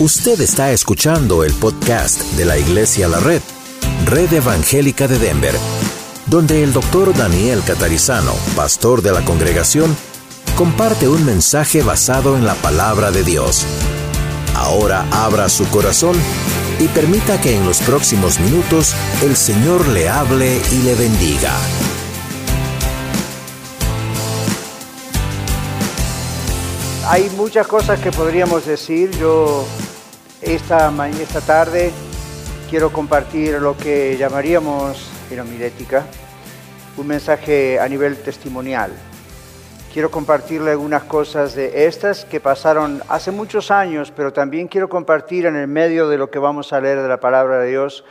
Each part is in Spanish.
Usted está escuchando el podcast de la Iglesia La Red, Red Evangélica de Denver, donde el doctor Daniel Catarizano, pastor de la congregación, comparte un mensaje basado en la palabra de Dios. Ahora abra su corazón y permita que en los próximos minutos el Señor le hable y le bendiga. Hay muchas cosas que podríamos decir. Yo esta, esta tarde quiero compartir lo que llamaríamos en homilética un mensaje a nivel testimonial. Quiero compartirle algunas cosas de estas que pasaron hace muchos años, pero también quiero compartir en el medio de lo que vamos a leer de la palabra de Dios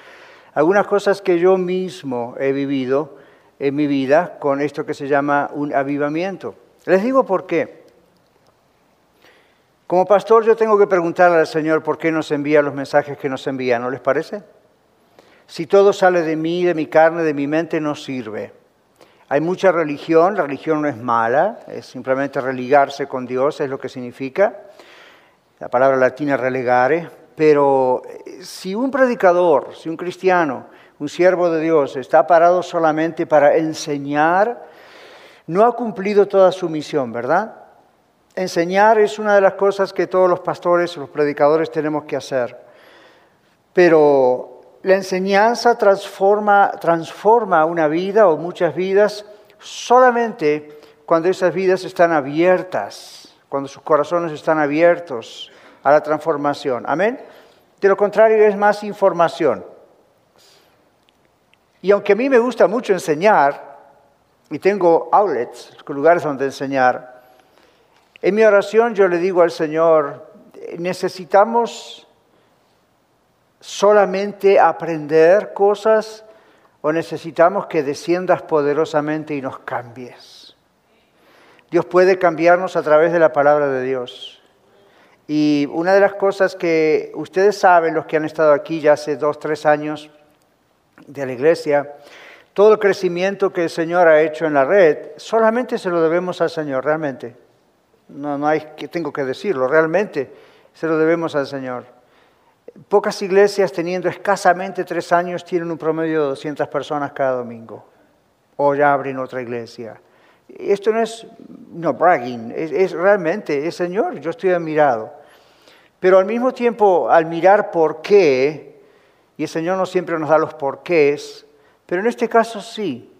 algunas cosas que yo mismo he vivido en mi vida con esto que se llama un avivamiento. Les digo por qué. Como pastor yo tengo que preguntarle al Señor por qué nos envía los mensajes que nos envía, ¿no les parece? Si todo sale de mí, de mi carne, de mi mente, no sirve. Hay mucha religión, la religión no es mala, es simplemente religarse con Dios, es lo que significa. La palabra latina relegare, pero eh, si un predicador, si un cristiano, un siervo de Dios está parado solamente para enseñar, no ha cumplido toda su misión, ¿verdad? Enseñar es una de las cosas que todos los pastores, los predicadores tenemos que hacer. Pero la enseñanza transforma, transforma una vida o muchas vidas solamente cuando esas vidas están abiertas, cuando sus corazones están abiertos a la transformación. Amén. De lo contrario es más información. Y aunque a mí me gusta mucho enseñar, y tengo outlets, lugares donde enseñar, en mi oración yo le digo al Señor, necesitamos solamente aprender cosas o necesitamos que desciendas poderosamente y nos cambies. Dios puede cambiarnos a través de la palabra de Dios. Y una de las cosas que ustedes saben, los que han estado aquí ya hace dos, tres años de la iglesia, todo el crecimiento que el Señor ha hecho en la red, solamente se lo debemos al Señor, realmente. No, no hay que tengo que decirlo, realmente se lo debemos al Señor. Pocas iglesias teniendo escasamente tres años tienen un promedio de 200 personas cada domingo. O ya abren otra iglesia. Esto no es no bragging, es, es realmente, es Señor, yo estoy admirado. Pero al mismo tiempo, al mirar por qué, y el Señor no siempre nos da los porqués, pero en este caso sí,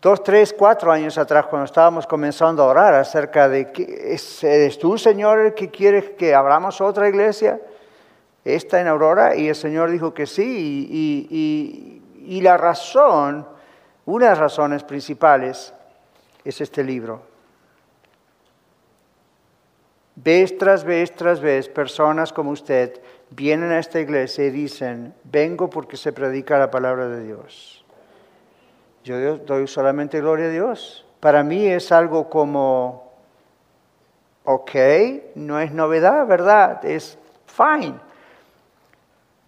dos, tres, cuatro años atrás, cuando estábamos comenzando a orar acerca de, que, ¿eres tú, Señor, el que quieres que abramos otra iglesia? Esta en Aurora, y el Señor dijo que sí, y, y la razón, una de las razones principales, es este libro. Vez tras vez tras vez, personas como usted vienen a esta iglesia y dicen, vengo porque se predica la palabra de Dios. Yo doy solamente gloria a Dios. Para mí es algo como, ok, no es novedad, ¿verdad? Es fine.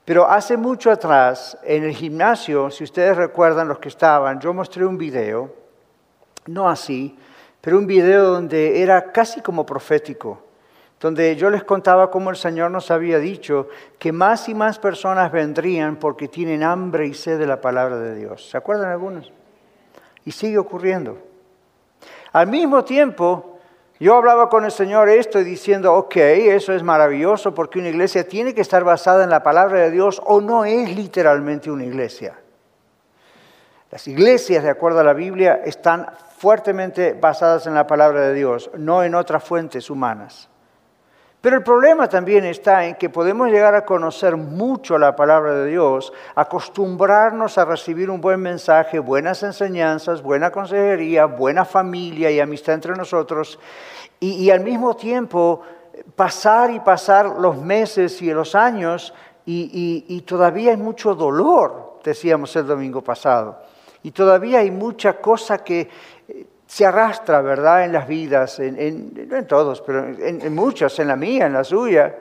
Pero hace mucho atrás, en el gimnasio, si ustedes recuerdan los que estaban, yo mostré un video, no así, pero un video donde era casi como profético, donde yo les contaba cómo el Señor nos había dicho que más y más personas vendrían porque tienen hambre y sed de la palabra de Dios. ¿Se acuerdan algunos? Y sigue ocurriendo. Al mismo tiempo, yo hablaba con el Señor esto diciendo, ok, eso es maravilloso porque una iglesia tiene que estar basada en la palabra de Dios o no es literalmente una iglesia. Las iglesias, de acuerdo a la Biblia, están fuertemente basadas en la palabra de Dios, no en otras fuentes humanas. Pero el problema también está en que podemos llegar a conocer mucho la palabra de Dios, acostumbrarnos a recibir un buen mensaje, buenas enseñanzas, buena consejería, buena familia y amistad entre nosotros, y, al mismo tiempo pasar y pasar los meses y los años y, y todavía hay mucho dolor, decíamos el domingo pasado, y todavía hay mucha cosa que se arrastra, ¿verdad?, en las vidas, en, no en todos, pero en, muchos, en la mía, en la suya.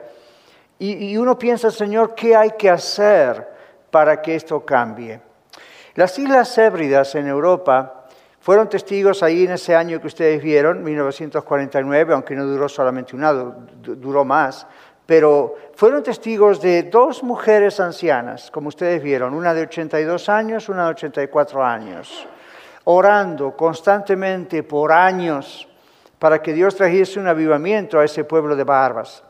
Y, y uno piensa, Señor, ¿qué hay que hacer para que esto cambie? Las Islas Hébridas en Europa fueron testigos ahí en ese año que ustedes vieron, 1949, aunque no duró solamente un año, duró más, pero fueron testigos de dos mujeres ancianas, como ustedes vieron, una de 82 años, una de 84 años, orando constantemente por años para que Dios trajese un avivamiento a ese pueblo de Barbas.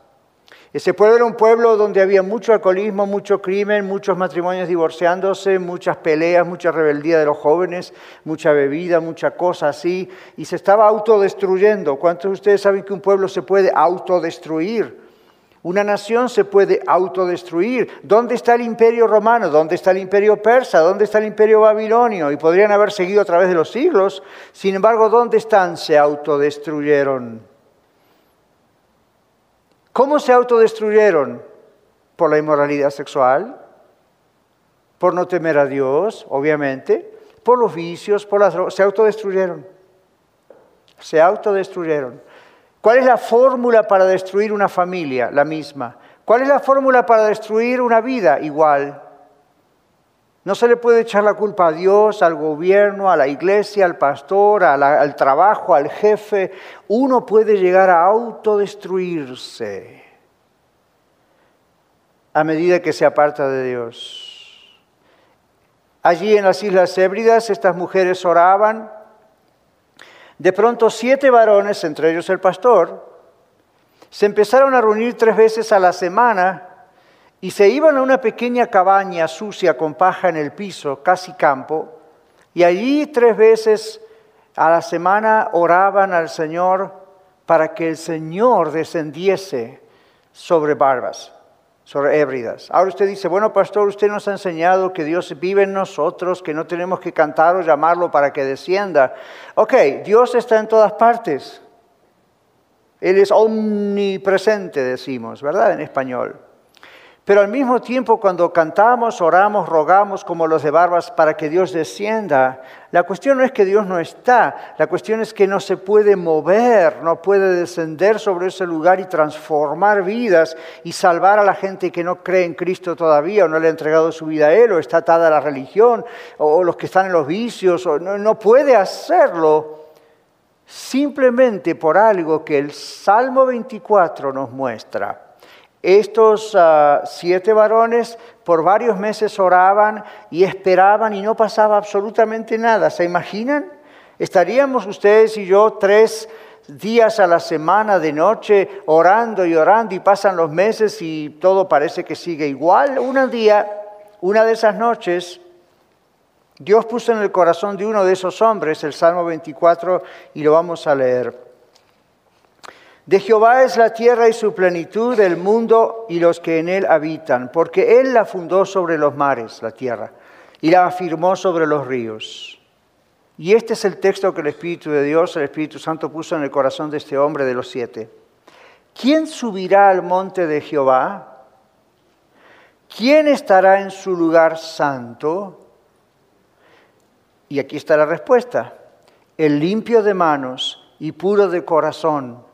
Ese pueblo era un pueblo donde había mucho alcoholismo, mucho crimen, muchos matrimonios divorciándose, muchas peleas, mucha rebeldía de los jóvenes, mucha bebida, mucha cosa así, y se estaba autodestruyendo. ¿Cuántos de ustedes saben que un pueblo se puede autodestruir? Una nación se puede autodestruir. ¿Dónde está el imperio romano? ¿Dónde está el imperio persa? ¿Dónde está el imperio babilonio? Y podrían haber seguido a través de los siglos. Sin embargo, ¿dónde están? Se autodestruyeron. ¿Cómo se autodestruyeron? Por la inmoralidad sexual, por no temer a Dios, obviamente, por los vicios, por las drogas. Se autodestruyeron. Se autodestruyeron. ¿Cuál es la fórmula para destruir una familia? La misma. ¿Cuál es la fórmula para destruir una vida? Igual. No se le puede echar la culpa a Dios, al gobierno, a la iglesia, al pastor, al trabajo, al jefe. Uno puede llegar a autodestruirse a medida que se aparta de Dios. Allí en las Islas Hébridas estas mujeres oraban. De pronto siete varones, entre ellos el pastor, se empezaron a reunir tres veces a la semana y se iban a una pequeña cabaña sucia con paja en el piso, casi campo, y allí tres veces a la semana oraban al Señor para que el Señor descendiese sobre barbas, sobre hébridas. Ahora usted dice, bueno, pastor, usted nos ha enseñado que Dios vive en nosotros, que no tenemos que cantar o llamarlo para que descienda. Ok, Dios está en todas partes. Él es omnipresente, decimos, ¿verdad? En español. Pero al mismo tiempo, cuando cantamos, oramos, rogamos como los de barbas para que Dios descienda, la cuestión no es que Dios no está, la cuestión es que no se puede mover, no puede descender sobre ese lugar y transformar vidas y salvar a la gente que no cree en Cristo todavía o no le ha entregado su vida a Él o está atada a la religión o los que están en los vicios, o no, no puede hacerlo simplemente por algo que el Salmo 24 nos muestra. Estos ah, siete varones por varios meses oraban y esperaban y no pasaba absolutamente nada. ¿Se imaginan? Estaríamos ustedes y yo tres días a la semana de noche orando y orando y pasan los meses y todo parece que sigue igual. Un día, una de esas noches, Dios puso en el corazón de uno de esos hombres el Salmo 24 y lo vamos a leer. De Jehová es la tierra y su plenitud, el mundo y los que en él habitan, porque él la fundó sobre los mares, la tierra, y la afirmó sobre los ríos. Y este es el texto que el Espíritu de Dios, el Espíritu Santo, puso en el corazón de este hombre de los siete. ¿Quién subirá al monte de Jehová? ¿Quién estará en su lugar santo? Y aquí está la respuesta. El limpio de manos y puro de corazón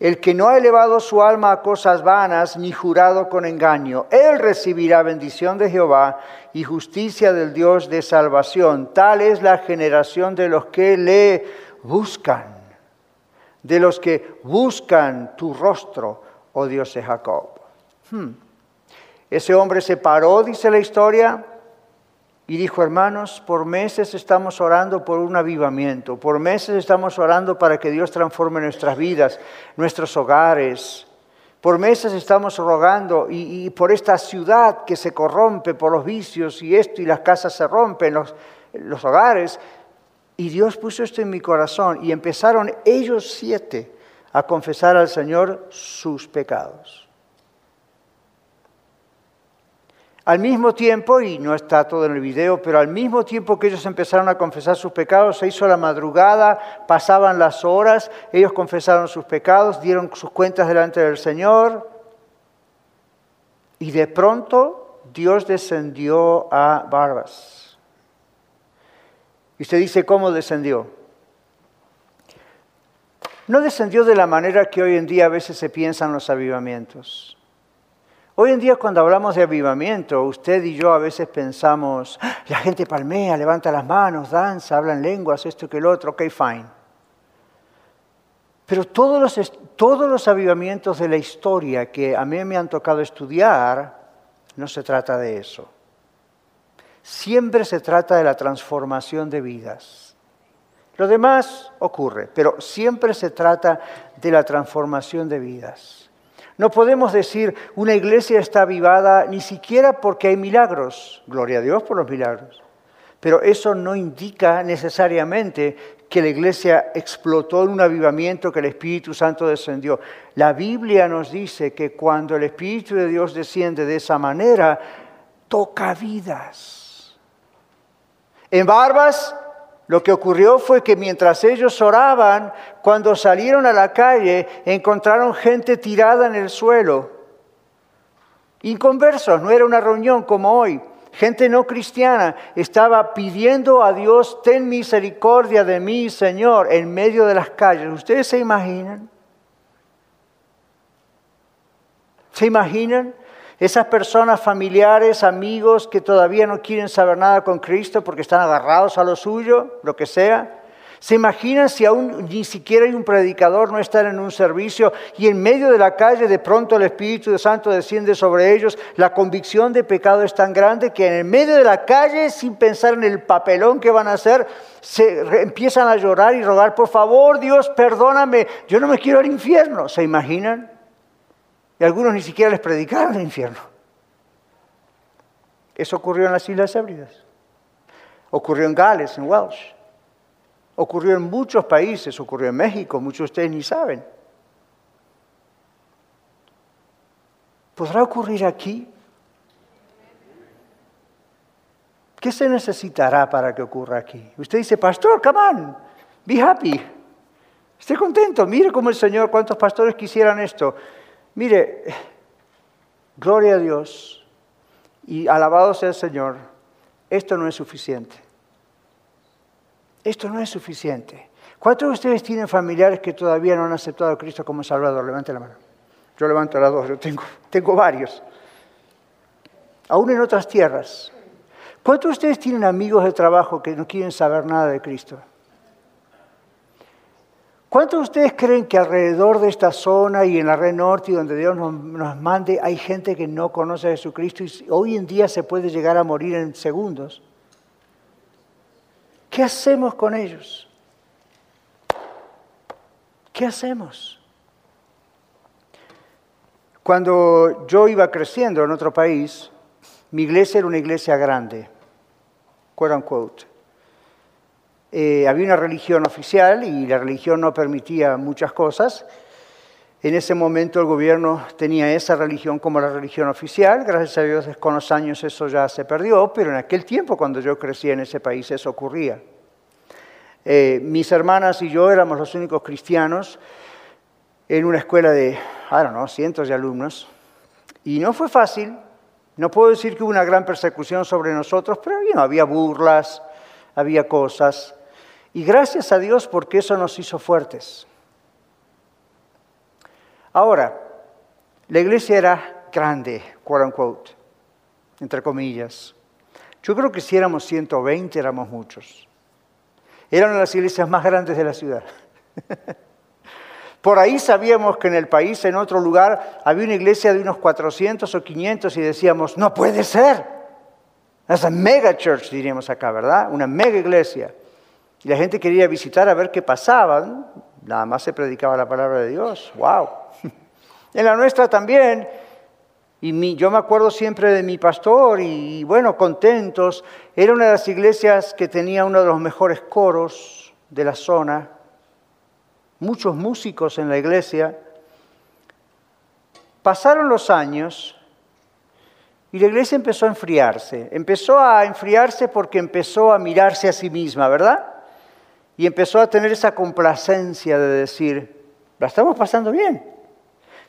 el que no ha elevado su alma a cosas vanas ni jurado con engaño, él recibirá bendición de Jehová y justicia del Dios de salvación. Tal es la generación de los que le buscan, de los que buscan tu rostro, oh Dios de Jacob. Hmm. Ese hombre se paró, dice la historia, y dijo, hermanos, por meses estamos orando por un avivamiento, por meses estamos orando para que Dios transforme nuestras vidas, nuestros hogares. Por meses estamos rogando y, por esta ciudad que se corrompe por los vicios y esto y las casas se rompen, los, los hogares. Y Dios puso esto en mi corazón y empezaron ellos siete a confesar al Señor sus pecados. Al mismo tiempo, y no está todo en el video, pero al mismo tiempo que ellos empezaron a confesar sus pecados, se hizo la madrugada, pasaban las horas, ellos confesaron sus pecados, dieron sus cuentas delante del Señor, y de pronto Dios descendió a Barbas. Y usted dice, ¿cómo descendió? No descendió de la manera que hoy en día a veces se piensan los avivamientos. Hoy en día cuando hablamos de avivamiento, usted y yo a veces pensamos, ah, la gente palmea, levanta las manos, danza, habla en lenguas, esto que el otro, ok, fine. Pero todos los, todos los avivamientos de la historia que a mí me han tocado estudiar, no se trata de eso. Siempre se trata de la transformación de vidas. Lo demás ocurre, pero siempre se trata de la transformación de vidas. No podemos decir una iglesia está avivada ni siquiera porque hay milagros. Gloria a Dios por los milagros. Pero eso no indica necesariamente que la iglesia explotó en un avivamiento, que el Espíritu Santo descendió. La Biblia nos dice que cuando el Espíritu de Dios desciende de esa manera, toca vidas. En Barbas lo que ocurrió fue que mientras ellos oraban, cuando salieron a la calle, encontraron gente tirada en el suelo. Inconversos, no era una reunión como hoy gente no cristiana, estaba pidiendo a Dios, ten misericordia de mí, Señor, en medio de las calles. ¿Ustedes se imaginan? ¿Se imaginan? Esas personas familiares, amigos que todavía no quieren saber nada con Cristo porque están agarrados a lo suyo, lo que sea. ¿Se imaginan si aún ni siquiera hay un predicador, no están en un servicio y en medio de la calle de pronto el Espíritu Santo desciende sobre ellos? La convicción de pecado es tan grande que en medio de la calle, sin pensar en el papelón que van a hacer, se empiezan a llorar y rogar, por favor Dios, perdóname, yo no me quiero al infierno. ¿Se imaginan? Y algunos ni siquiera les predicaron el infierno. Eso ocurrió en las Islas Hébridas. Ocurrió en Gales, en Welsh. Ocurrió en muchos países, ocurrió en México, muchos de ustedes ni saben. ¿Podrá ocurrir aquí? ¿Qué se necesitará para que ocurra aquí? Usted dice, pastor, come on, be happy. Esté contento, mire cómo el Señor, cuántos pastores quisieran esto. Mire, gloria a Dios y alabado sea el Señor, esto no es suficiente. Esto no es suficiente. ¿Cuántos de ustedes tienen familiares que todavía no han aceptado a Cristo como Salvador? Levante la mano. Yo levanto las dos, yo tengo, tengo varios. Aún en otras tierras. ¿Cuántos de ustedes tienen amigos de trabajo que no quieren saber nada de Cristo? ¿Cuántos de ustedes creen que alrededor de esta zona y en la red norte y donde Dios nos, nos, mande hay gente que no conoce a Jesucristo y hoy en día se puede llegar a morir en segundos? ¿Qué hacemos con ellos? ¿Qué hacemos? Cuando yo iba creciendo en otro país, mi iglesia era una iglesia grande, quote unquote. Eh, había una religión oficial y la religión no permitía muchas cosas. En ese momento el gobierno tenía esa religión como la religión oficial, gracias a Dios con los años eso ya se perdió, pero en aquel tiempo cuando yo crecí en ese país eso ocurría. Eh, mis hermanas y yo éramos los únicos cristianos en una escuela de, I don't know, cientos de alumnos, y no fue fácil, no puedo decir que hubo una gran persecución sobre nosotros, pero había burlas, había cosas, y gracias a Dios porque eso nos hizo fuertes. Ahora, la iglesia era grande, quote entre comillas. Yo creo que si éramos 120 éramos muchos. Era una de las iglesias más grandes de la ciudad. Por ahí sabíamos que en el país, en otro lugar, había una iglesia de unos 400 o 500 y decíamos, no puede ser. Es una mega church, diríamos acá, ¿verdad? Una mega iglesia. Y la gente quería visitar a ver qué pasaba. Nada más se predicaba la palabra de Dios. ¡Wow! En la nuestra también. Y yo me acuerdo siempre de mi pastor y, bueno, contentos. Era una de las iglesias que tenía uno de los mejores coros de la zona. Muchos músicos en la iglesia. Pasaron los años y la iglesia empezó a enfriarse. Empezó a enfriarse porque empezó a mirarse a sí misma, ¿verdad? Y empezó a tener esa complacencia de decir, la estamos pasando bien.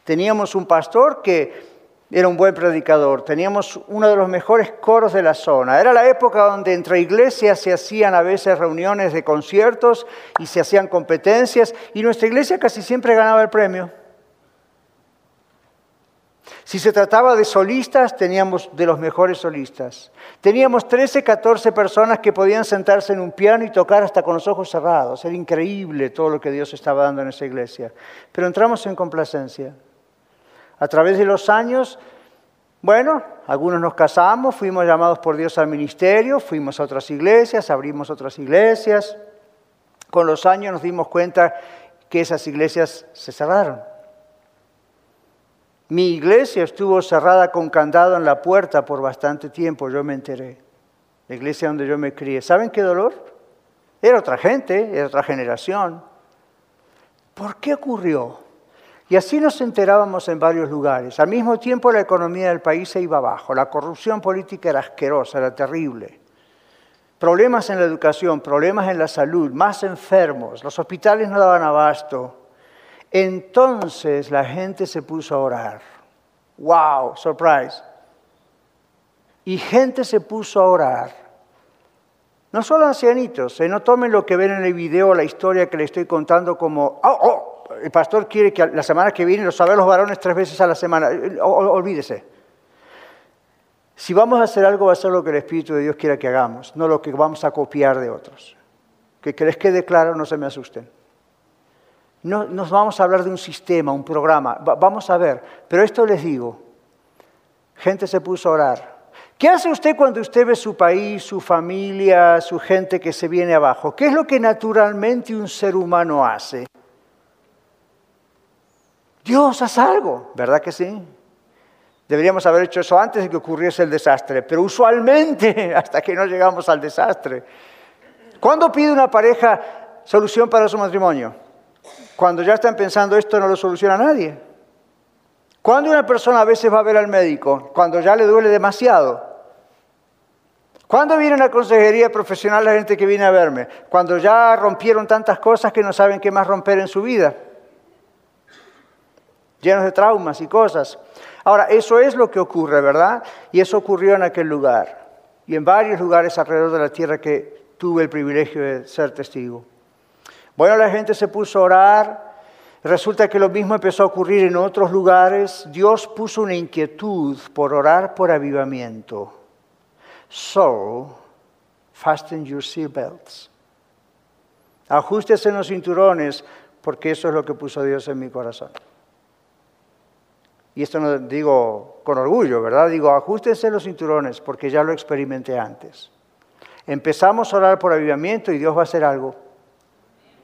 Teníamos un pastor que era un buen predicador, teníamos uno de los mejores coros de la zona. Era la época donde entre iglesias se hacían a veces reuniones de conciertos y se hacían competencias y nuestra iglesia casi siempre ganaba el premio. Si se trataba de solistas, teníamos de los mejores solistas. Teníamos 13, 14 personas que podían sentarse en un piano y tocar hasta con los ojos cerrados. Era increíble todo lo que Dios estaba dando en esa iglesia. Pero entramos en complacencia. A través de los años, bueno, algunos nos casamos, fuimos llamados por Dios al ministerio, fuimos a otras iglesias, abrimos otras iglesias. Con los años nos dimos cuenta que esas iglesias se cerraron. Mi iglesia estuvo cerrada con candado en la puerta por bastante tiempo, yo me enteré. La iglesia donde yo me crié. ¿Saben qué dolor? Era otra gente, era otra generación. ¿Por qué ocurrió? Y así nos enterábamos en varios lugares. Al mismo tiempo la economía del país se iba abajo, la corrupción política era asquerosa, era terrible. Problemas en la educación, problemas en la salud, más enfermos, los hospitales no daban abasto. Entonces la gente se puso a orar. ¡Wow! Surprise. Y gente se puso a orar. No solo ancianitos, eh, no tomen lo que ven en el video, la historia que le estoy contando como, oh, oh, el pastor quiere que la semana que viene los sabe los varones tres veces a la semana. olvídese. Si vamos a hacer algo, va a ser lo que el Espíritu de Dios quiera que hagamos, no lo que vamos a copiar de otros. Que, que les quede claro, no se me asusten. No nos vamos a hablar de un sistema, un programa, vamos a ver. Pero esto les digo, gente se puso a orar. ¿Qué hace usted cuando usted ve su país, su familia, su gente que se viene abajo? ¿Qué es lo que naturalmente un ser humano hace? Dios, haz algo, ¿verdad que sí? Deberíamos haber hecho eso antes de que ocurriese el desastre, pero usualmente hasta que no llegamos al desastre. ¿Cuándo pide una pareja solución para su matrimonio? Cuando ya están pensando esto no lo soluciona nadie. Cuando una persona a veces va a ver al médico, cuando ya le duele demasiado. ¿Cuándo viene una consejería profesional la gente que viene a verme? Cuando ya rompieron tantas cosas que no saben qué más romper en su vida. Llenos de traumas y cosas. Ahora, eso es lo que ocurre, ¿verdad? Y eso ocurrió en aquel lugar. Y en varios lugares alrededor de la tierra que tuve el privilegio de ser testigo. Bueno, la gente se puso a orar. Resulta que lo mismo empezó a ocurrir en otros lugares. Dios puso una inquietud por orar por avivamiento. So, fasten your seatbelts. Ajustes en los cinturones, porque eso es lo que puso Dios en mi corazón. Y esto no digo con orgullo, ¿verdad? Digo, ajustense los cinturones, porque ya lo experimenté antes. Empezamos a orar por avivamiento y Dios va a hacer algo.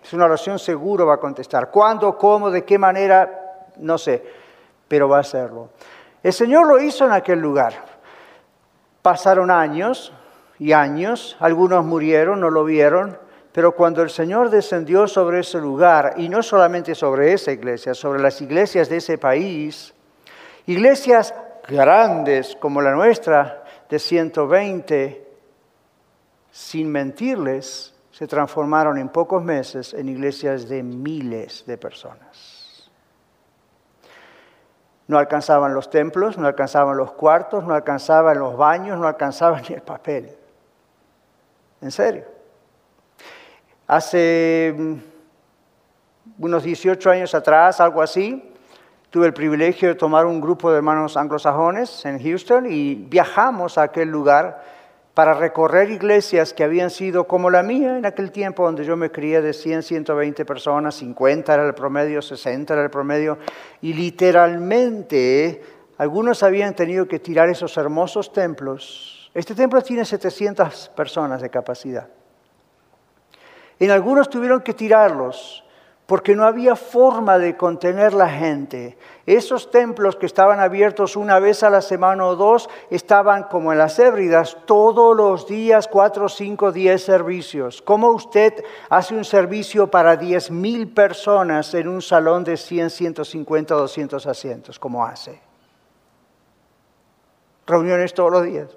Es una oración seguro, va a contestar. ¿Cuándo, cómo, de qué manera? No sé, pero va a hacerlo. El Señor lo hizo en aquel lugar. Pasaron años y años, algunos murieron, no lo vieron, pero cuando el Señor descendió sobre ese lugar, y no solamente sobre esa iglesia, sobre las iglesias de ese país, iglesias grandes como la nuestra, de 120, sin mentirles, se transformaron en pocos meses en iglesias de miles de personas. No alcanzaban los templos, no alcanzaban los cuartos, no alcanzaban los baños, no alcanzaban ni el papel. En serio. Hace mm, unos 18 años atrás, algo así, tuve el privilegio de tomar un grupo de hermanos anglosajones en Houston y viajamos a aquel lugar para recorrer iglesias que habían sido como la mía en aquel tiempo, donde yo me crié de 100, 120 personas, 50 era el promedio, 60 era el promedio, y literalmente algunos habían tenido que tirar esos hermosos templos. Este templo tiene 700 personas de capacidad. En algunos tuvieron que tirarlos porque no había forma de contener la gente. Esos templos que estaban abiertos una vez a la semana o dos estaban como en las Hébridas todos los días, cuatro, cinco, diez servicios. ¿Cómo usted hace un servicio para diez mil personas en un salón de 100, 150, 200 asientos? ¿Cómo hace? Reuniones todos los días.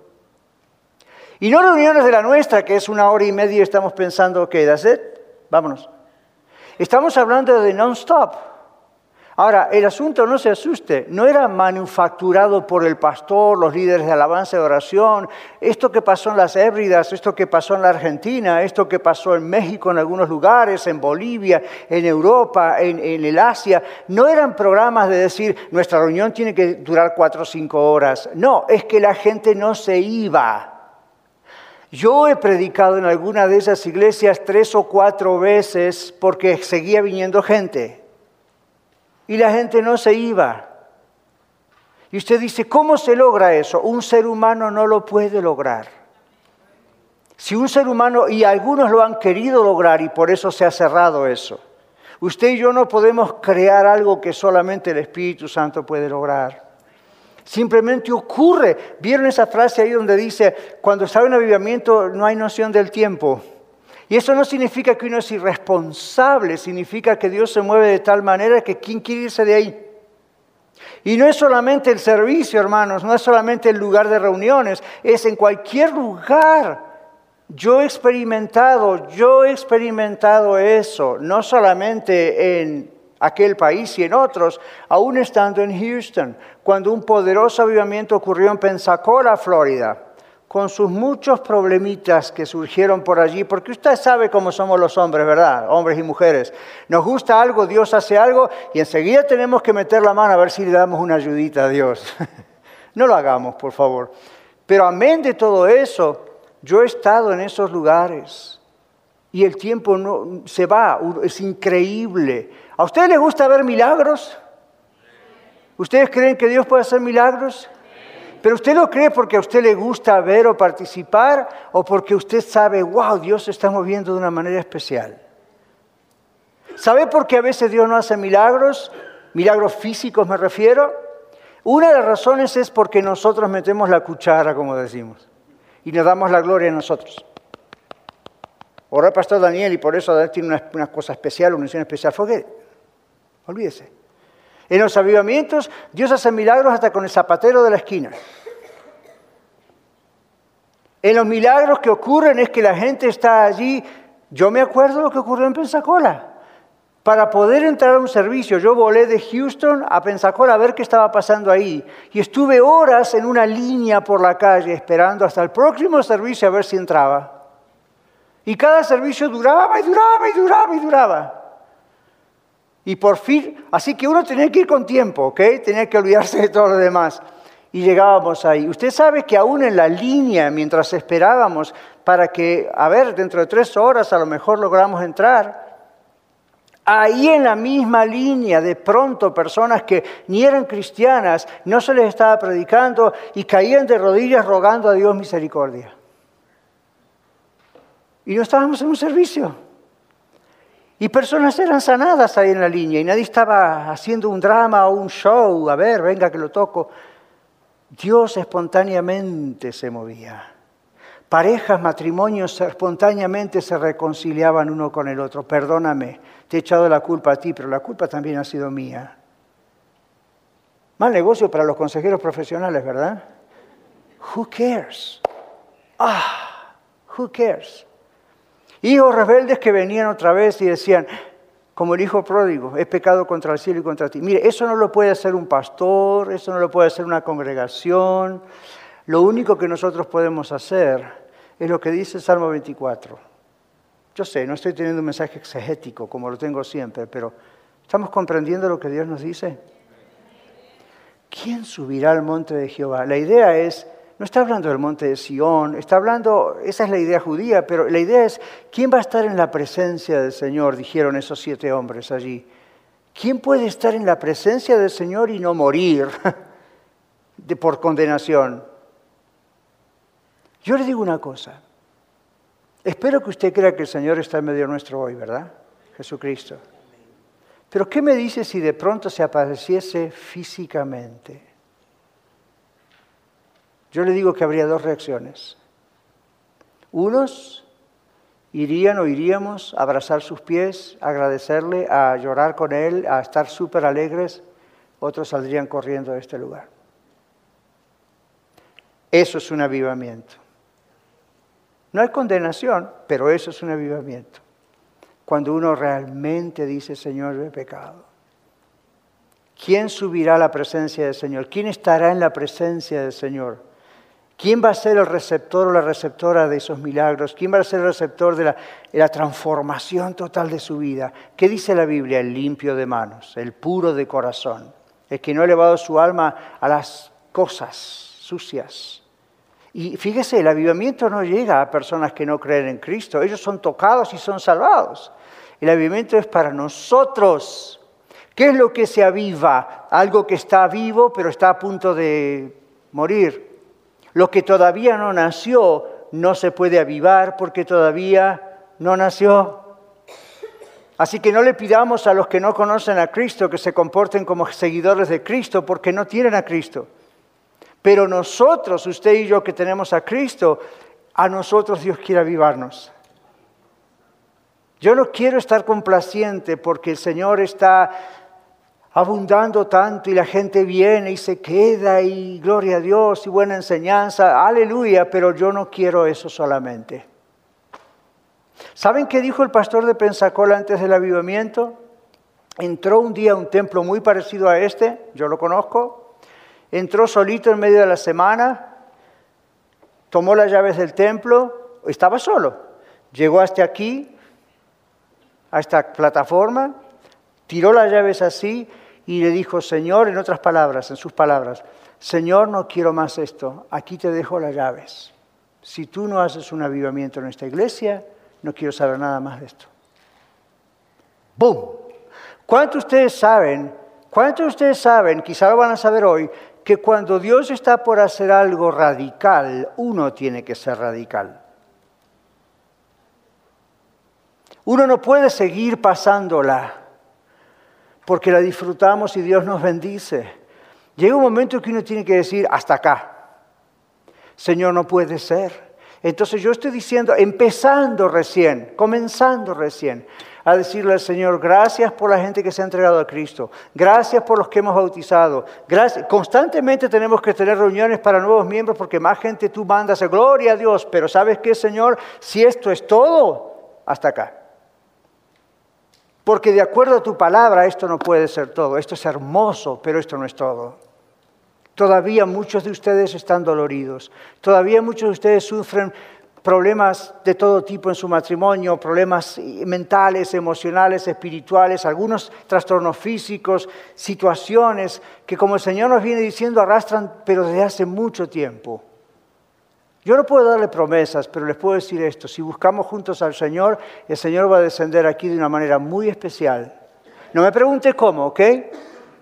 Y no reuniones de la nuestra, que es una hora y media y estamos pensando, ¿qué? ¿Das it? Vámonos. Estamos hablando de non-stop. Ahora, el asunto no se asuste, no era manufacturado por el pastor, los líderes de alabanza y oración. Esto que pasó en las Hébridas, esto que pasó en la Argentina, esto que pasó en México en algunos lugares, en Bolivia, en Europa, en, en el Asia, no eran programas de decir nuestra reunión tiene que durar cuatro o cinco horas. No, es que la gente no se iba. Yo he predicado en alguna de esas iglesias tres o cuatro veces porque seguía viniendo gente y la gente no se iba. Y usted dice, ¿cómo se logra eso? Un ser humano no lo puede lograr. Si un ser humano, y algunos lo han querido lograr y por eso se ha cerrado eso, usted y yo no podemos crear algo que solamente el Espíritu Santo puede lograr. Simplemente ocurre. ¿Vieron esa frase ahí donde dice, cuando está en avivamiento no hay noción del tiempo? Y eso no significa que uno es irresponsable, significa que Dios se mueve de tal manera que ¿quién quiere irse de ahí? Y no es solamente el servicio, hermanos, no es solamente el lugar de reuniones, es en cualquier lugar. Yo he experimentado, yo he experimentado eso, no solamente en aquel país y en otros, aún estando en Houston, cuando un poderoso avivamiento ocurrió en Pensacola, Florida con sus muchos problemitas que surgieron por allí, porque usted sabe cómo somos los hombres, ¿verdad? Hombres y mujeres. Nos gusta algo, Dios hace algo y enseguida tenemos que meter la mano a ver si le damos una ayudita a Dios. no lo hagamos, por favor. Pero amén de todo eso, yo he estado en esos lugares y el tiempo no, se va, es increíble. ¿A ustedes les gusta ver milagros? ¿Ustedes creen que Dios puede hacer milagros? Pero usted lo cree porque a usted le gusta ver o participar o porque usted sabe, wow, Dios se está moviendo de una manera especial. ¿Sabe por qué a veces Dios no hace milagros? Milagros físicos me refiero. Una de las razones es porque nosotros metemos la cuchara, como decimos, y nos damos la gloria a nosotros. Ahora pastor Daniel y por eso tiene una, cosa especial, una unción especial. Fue olvídese. En los avivamientos, Dios hace milagros hasta con el zapatero de la esquina. En los milagros que ocurren es que la gente está allí. Yo me acuerdo lo que ocurrió en Pensacola. Para poder entrar a un servicio, yo volé de Houston a Pensacola a ver qué estaba pasando ahí. Y estuve horas en una línea por la calle esperando hasta el próximo servicio a ver si entraba. Y cada servicio duraba y duraba y duraba y duraba. Y por fin, así que uno tenía que ir con tiempo, ¿ok? Tenía que olvidarse de todo lo demás. Y llegábamos ahí. Usted sabe que aún en la línea, mientras esperábamos para que, a ver, dentro de tres horas a lo mejor logramos entrar, ahí en la misma línea, de pronto personas que ni eran cristianas, no se les estaba predicando y caían de rodillas rogando a Dios misericordia. Y no estábamos en un servicio. Y personas eran sanadas ahí en la línea y nadie estaba haciendo un drama o un show, a ver, venga que lo toco. Dios espontáneamente se movía. Parejas, matrimonios espontáneamente se reconciliaban uno con el otro. Perdóname, te he echado la culpa a ti, pero la culpa también ha sido mía. Mal negocio para los consejeros profesionales, ¿verdad? Who cares? Ah, who cares? Hijos rebeldes que venían otra vez y decían, como el hijo pródigo, es pecado contra el cielo y contra ti. Mire, eso no lo puede hacer un pastor, eso no lo puede hacer una congregación. Lo único que nosotros podemos hacer es lo que dice Salmo 24. Yo sé, no estoy teniendo un mensaje exegético como lo tengo siempre, pero ¿estamos comprendiendo lo que Dios nos dice? ¿Quién subirá al monte de Jehová? La idea es no está hablando del monte de Sión, está hablando, esa es la idea judía, pero la idea es, ¿quién va a estar en la presencia del Señor? Dijeron esos siete hombres allí. ¿Quién puede estar en la presencia del Señor y no morir de, por condenación? Yo le digo una cosa. Espero que usted crea que el Señor está en medio nuestro hoy, ¿verdad? Jesucristo. Pero ¿qué me dice si de pronto se apareciese físicamente? Yo le digo que habría dos reacciones. Unos irían o iríamos a abrazar sus pies, a agradecerle, a llorar con él, a estar súper alegres. Otros saldrían corriendo de este lugar. Eso es un avivamiento. No hay condenación, pero eso es un avivamiento. Cuando uno realmente dice, Señor, he pecado. ¿quién subirá a la presencia del Señor? ¿Quién estará en la presencia del Señor? ¿Quién va a ser el receptor o la receptora de esos milagros? ¿Quién va a ser el receptor de la, transformación total de su vida? ¿Qué dice la Biblia? El limpio de manos, el puro de corazón, el que no ha elevado su alma a las cosas sucias. Y fíjese, el avivamiento no llega a personas que no creen en Cristo. Ellos son tocados y son salvados. El avivamiento es para nosotros. ¿Qué es lo que se aviva? Algo que está vivo pero está a punto de morir. Lo que todavía no nació no se puede avivar porque todavía no nació. Así que no le pidamos a los que no conocen a Cristo que se comporten como seguidores de Cristo porque no tienen a Cristo. Pero nosotros, usted y yo que tenemos a Cristo, a nosotros Dios quiere avivarnos. Yo no quiero estar complaciente porque el Señor está abundando tanto y la gente viene y se queda y gloria a Dios y buena enseñanza, aleluya, pero yo no quiero eso solamente. ¿Saben qué dijo el pastor de Pensacola antes del avivamiento? Entró un día a un templo muy parecido a este, yo lo conozco, entró solito en medio de la semana, tomó las llaves del templo, estaba solo, llegó hasta aquí, a esta plataforma, tiró las llaves así y le dijo, Señor, en otras palabras, en sus palabras, Señor, no quiero más esto, aquí te dejo las llaves. Si tú no haces un avivamiento en esta iglesia, no quiero saber nada más de esto. ¡Bum! ¿Cuántos de ustedes saben, cuántos de ustedes saben, quizá lo van a saber hoy, que cuando Dios está por hacer algo radical, uno tiene que ser radical? Uno no puede seguir pasándola porque la disfrutamos y Dios nos bendice. Llega un momento que uno tiene que decir, hasta acá. Señor, no puede ser. Entonces yo estoy diciendo, empezando recién, comenzando recién, a decirle al Señor, gracias por la gente que se ha entregado a Cristo, gracias por los que hemos bautizado. Constantemente tenemos que tener reuniones para nuevos miembros porque más gente tú mandas, gloria a Dios, pero ¿sabes qué, Señor? Si esto es todo, hasta acá. Porque de acuerdo a tu palabra esto no puede ser todo. Esto es hermoso, pero esto no es todo. Todavía muchos de ustedes están doloridos. Todavía muchos de ustedes sufren problemas de todo tipo en su matrimonio, problemas mentales, emocionales, espirituales, algunos trastornos físicos, situaciones que como el Señor nos viene diciendo arrastran, pero desde hace mucho tiempo. Yo no puedo darle promesas, pero les puedo decir esto. Si buscamos juntos al Señor, el Señor va a descender aquí de una manera muy especial. No me pregunte cómo, ¿ok?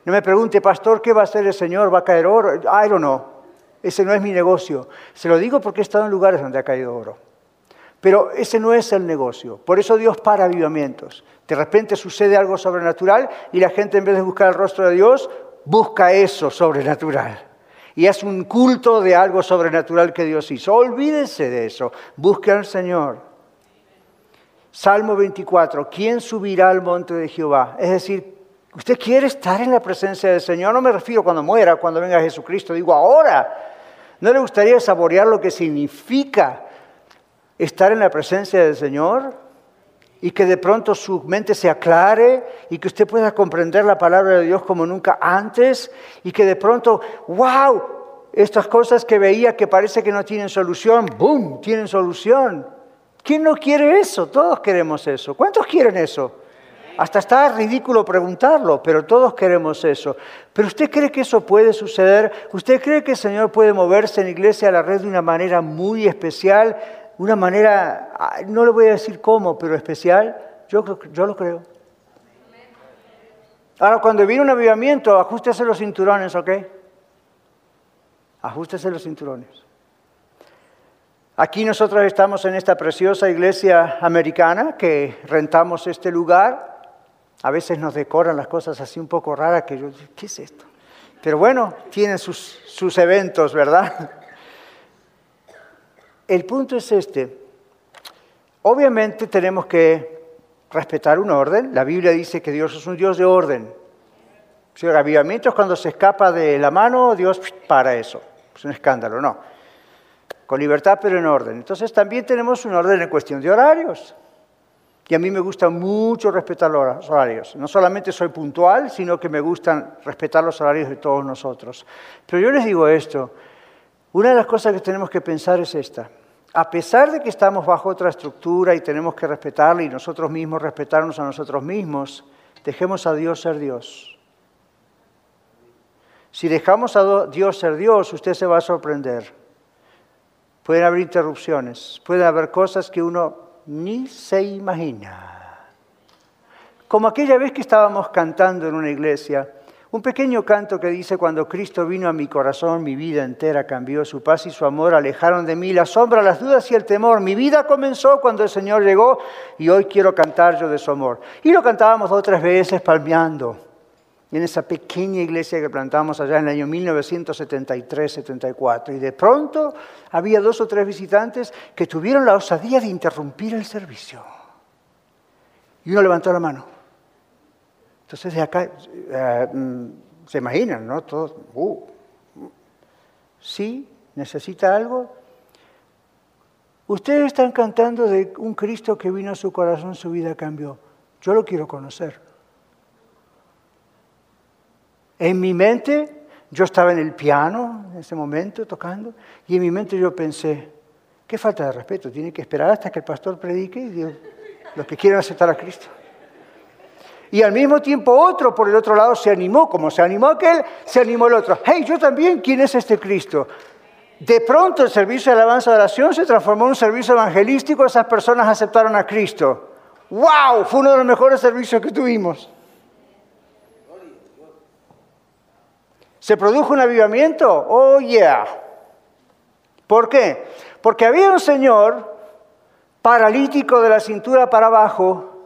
No me pregunte, pastor, ¿qué va a hacer el Señor? ¿Va a caer oro? I don't know. Ese no es mi negocio. Se lo digo porque he estado en lugares donde ha caído oro. Pero ese no es el negocio. Por eso Dios para avivamientos. De repente sucede algo sobrenatural y la gente en vez de buscar el rostro de Dios, busca eso sobrenatural y es un culto de algo sobrenatural que Dios hizo. Olvídese de eso, busque al Señor. Salmo 24, ¿quién subirá al monte de Jehová? Es decir, ¿usted quiere estar en la presencia del Señor? No me refiero cuando muera, cuando venga Jesucristo, digo ahora. ¿No le gustaría saborear lo que significa estar en la presencia del Señor? Y que de pronto su mente se aclare y que usted pueda comprender la palabra de Dios como nunca antes y que de pronto, wow, estas cosas que veía que parece que no tienen solución, ¡boom!, tienen solución. ¿Quién no quiere eso? Todos queremos eso. ¿Cuántos quieren eso? Hasta está ridículo preguntarlo, pero todos queremos eso. Pero usted cree que eso puede suceder? ¿Usted cree que el Señor puede moverse en iglesia a la red de una manera muy especial? Una manera, ah, no le voy a decir cómo, pero especial, yo, yo lo creo. Ahora, cuando viene un avivamiento, ajustese los cinturones, ¿ok? Ajustese los cinturones. Aquí nosotros estamos en esta preciosa iglesia americana que rentamos este lugar. A veces nos decoran las cosas así un poco raras que yo, ¿qué es esto? Pero bueno, tienen sus, sus eventos, ¿verdad? El punto es este. Obviamente tenemos que respetar un orden. La Biblia dice que Dios es un Dios de orden. Si el avivamiento es cuando se escapa de la mano, Dios para eso. Es un escándalo, no. Con libertad pero en orden. Entonces también tenemos un orden en cuestión de horarios. Y a mí me gusta mucho respetar los horarios. No solamente soy puntual, sino que me gustan respetar los horarios de todos nosotros. Pero yo les digo esto, una de las cosas que tenemos que pensar es esta. A pesar de que estamos bajo otra estructura y tenemos que respetarla y nosotros mismos respetarnos a nosotros mismos, dejemos a Dios ser Dios. Si dejamos a Dios ser Dios, usted se va a sorprender. Pueden haber interrupciones, pueden haber cosas que uno ni se imagina. Como aquella vez que estábamos cantando en una iglesia, un pequeño canto que dice, cuando Cristo vino a mi corazón, mi vida entera cambió, su paz y su amor alejaron de mí la sombra, las dudas y el temor. Mi vida comenzó cuando el Señor llegó y hoy quiero cantar yo de su amor. Y lo cantábamos dos o tres veces palmeando en esa pequeña iglesia que plantamos allá en el año 1973-74. Y de pronto había dos o tres visitantes que tuvieron la osadía de interrumpir el servicio. Y uno levantó la mano. Entonces acá, eh, mm, se imaginan, ¿no? Todos, uh, sí, necesita algo. Ustedes están cantando de un Cristo que vino a su corazón, su vida cambió. Yo lo quiero conocer. En mi mente, yo estaba en el piano en ese momento tocando, y en mi mente yo pensé, qué falta de respeto, tiene que esperar hasta que el pastor predique y Dios, los que quieren aceptar a Cristo. Y al mismo tiempo otro por el otro lado se animó, como se animó aquel, se animó el otro. Hey, yo también, ¿quién es este Cristo? De pronto el servicio de alabanza de oración se transformó en un servicio evangelístico, esas personas aceptaron a Cristo. ¡Wow! Fue uno de los mejores servicios que tuvimos. ¿Se produjo un avivamiento? Oh, yeah. ¿Por qué? Porque había un señor paralítico de la cintura para abajo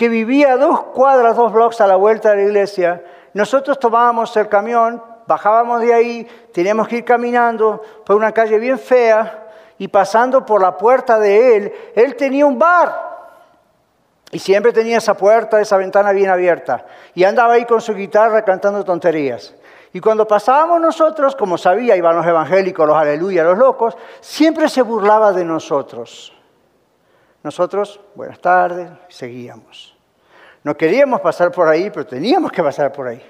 que vivía dos cuadras, dos blocks a la vuelta de la iglesia. Nosotros tomábamos el camión, bajábamos de ahí, teníamos que ir caminando por una calle bien fea y pasando por la puerta de él, él tenía un bar. Y siempre tenía esa puerta, esa ventana bien abierta. Y andaba ahí con su guitarra cantando tonterías. Y cuando pasábamos nosotros, como sabía, iban los evangélicos, los aleluya, los locos, siempre se burlaba de nosotros. Nosotros, buenas tardes, seguíamos. No queríamos pasar por ahí, pero teníamos que pasar por ahí.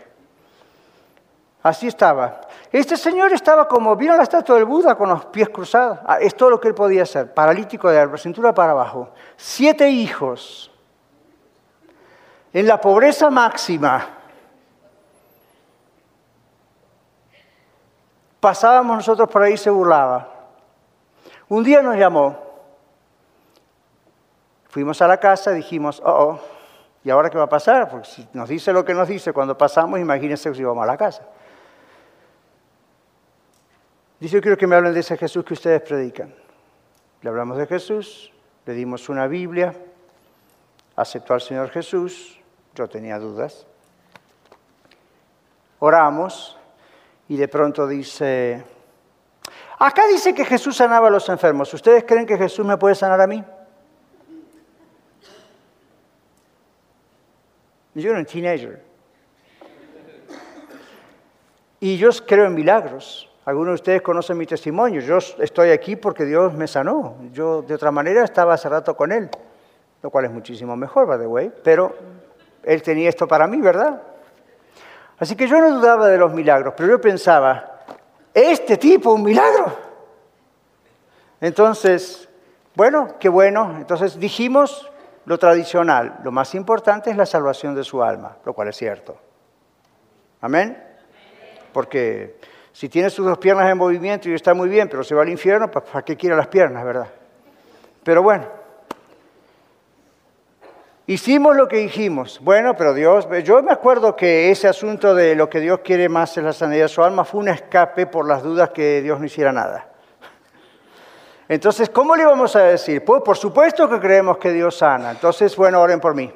Así estaba. Este señor estaba como, ¿vieron la estatua del Buda con los pies cruzados? Ah, es todo lo que él podía hacer, paralítico de la cintura para abajo. Siete hijos. En la pobreza máxima Pasábamos nosotros por ahí y se burlaba. Un día nos llamó. Fuimos a la casa dijimos, oh, oh, ¿y ahora qué va a pasar? Porque si nos dice lo que nos dice cuando pasamos, imagínense si vamos a la casa. Dice, yo quiero que me hablen de ese Jesús que ustedes predican. Le hablamos de Jesús, le dimos una Biblia, aceptó al Señor Jesús, yo tenía dudas. Oramos, y de pronto dice, acá dice que Jesús sanaba a los enfermos. ¿Ustedes creen que Jesús me puede sanar a mí? Yo era un teenager. Y yo creo en milagros. Algunos de ustedes conocen mi testimonio. Yo estoy aquí porque Dios me sanó. Yo de otra manera estaba hace rato con Él, lo cual es muchísimo mejor, by the way. Pero Él tenía esto para mí, ¿verdad? Así que yo no dudaba de los milagros, pero yo pensaba, este tipo, un milagro. Entonces, bueno, qué bueno. Entonces dijimos lo tradicional, lo más importante es la salvación de su alma, lo cual es cierto. Amén. Porque si tiene sus dos piernas en movimiento y está muy bien, pero se va al infierno, ¿para qué quiere las piernas, verdad? Pero bueno, Hicimos lo que dijimos. Bueno, pero Dios, yo me acuerdo que ese asunto de lo que Dios quiere más es la sanidad de su alma fue un escape por las dudas que Dios no hiciera nada. Entonces, ¿cómo le vamos a decir? Pues por supuesto que creemos que Dios sana. Entonces, bueno, oren por mí.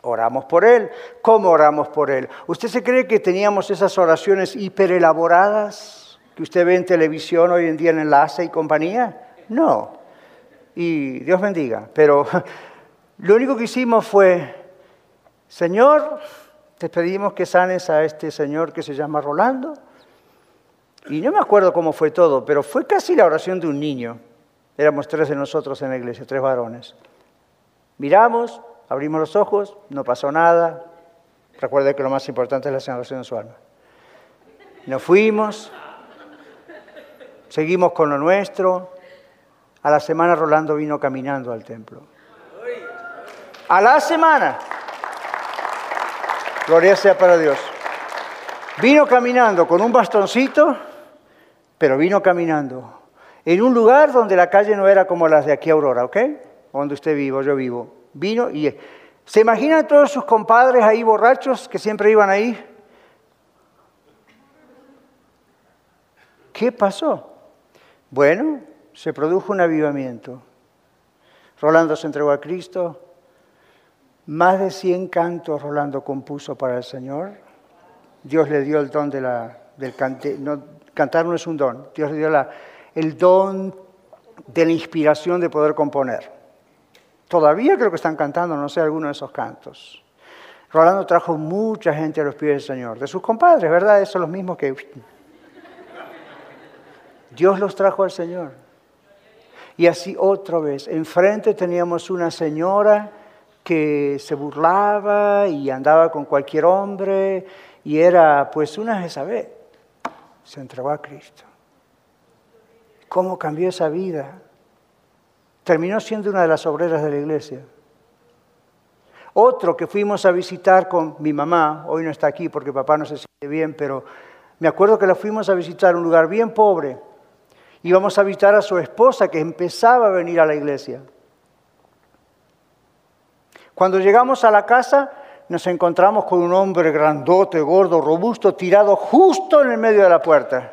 Oramos por Él. ¿Cómo oramos por Él? ¿Usted se cree que teníamos esas oraciones hiperelaboradas que usted ve en televisión hoy en día en Enlace y compañía? No. Y Dios bendiga. Pero lo único que hicimos fue, Señor, te pedimos que sanes a este señor que se llama Rolando. Y no me acuerdo cómo fue todo, pero fue casi la oración de un niño. Éramos tres de nosotros en la iglesia, tres varones. Miramos, abrimos los ojos, no pasó nada. Recuerde que lo más importante es la salvación de su alma. Nos fuimos, seguimos con lo nuestro. A la semana Rolando vino caminando al templo. A la semana. Gloria sea para Dios. Vino caminando con un bastoncito, pero vino caminando. En un lugar donde la calle no era como las de aquí Aurora, ¿ok? Donde usted vive, yo vivo. Vino y... ¿Se imaginan todos sus compadres ahí borrachos que siempre iban ahí? ¿Qué pasó? Bueno, se produjo un avivamiento. Rolando se entregó a Cristo. Más de 100 cantos Rolando compuso para el Señor. Dios le dio el don del cante, no, cantar no es un don, Dios le dio la, el don de la inspiración de poder componer. Todavía creo que están cantando, no sé, algunos de esos cantos. Rolando trajo mucha gente a los pies del Señor, de sus compadres, ¿verdad? Esos los mismos que... Dios los trajo al Señor. Y así otra vez, enfrente teníamos una señora que se burlaba y andaba con cualquier hombre y era pues una Jezabel. Se entregó a Cristo. ¿Cómo cambió esa vida? Terminó siendo una de las obreras de la iglesia. Otro que fuimos a visitar con mi mamá, hoy no está aquí porque papá no se siente bien, pero me acuerdo que la fuimos a visitar un lugar bien pobre. Íbamos a visitar a su esposa que empezaba a venir a la iglesia. Cuando llegamos a la casa, nos encontramos con un hombre grandote, gordo, robusto, tirado justo en el medio de la puerta.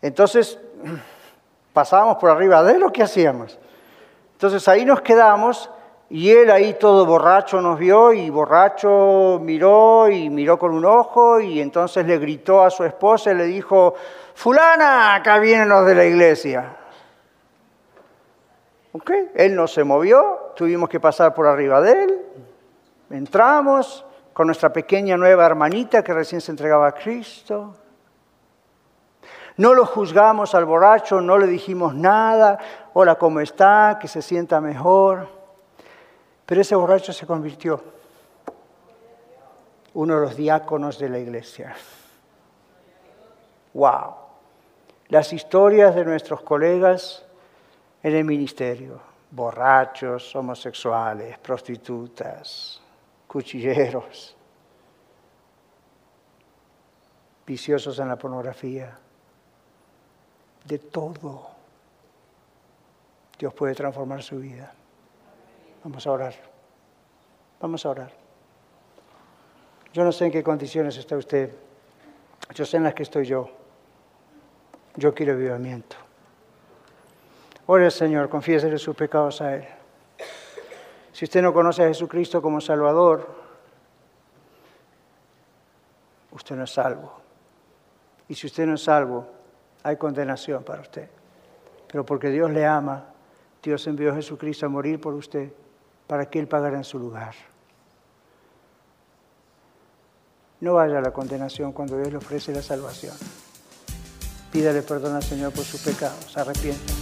Entonces, pasábamos por arriba de lo que hacíamos. Entonces ahí nos quedamos y él ahí todo borracho nos vio y borracho miró y miró con un ojo y entonces le gritó a su esposa y le dijo, fulana, acá vienen los de la iglesia. Él no se movió, tuvimos que pasar por arriba de él, entramos con nuestra pequeña nueva hermanita que recién se entregaba a Cristo. No lo juzgamos al borracho, no le dijimos nada, hola, ¿cómo está? Que se sienta mejor. Pero ese borracho se convirtió uno de los diáconos de la iglesia. ¡Wow! Las historias de nuestros colegas en el ministerio. Borrachos, homosexuales, prostitutas, cuchilleros, viciosos en la pornografía. De todo. Dios puede transformar su vida. Vamos a orar. Vamos a orar. Yo no sé en qué condiciones está usted. Yo sé en las que estoy yo. Yo quiero avivamiento. Ore al Señor, confiésele sus pecados a Él. Si usted no conoce a Jesucristo como Salvador, usted no es salvo. Y si usted no es salvo, hay condenación para usted. Pero porque Dios le ama, Dios envió a Jesucristo a morir por usted para que Él pagara en su lugar. No vaya a la condenación cuando Dios le ofrece la salvación. Pídale perdón al Señor por sus pecados, arrepiéntase.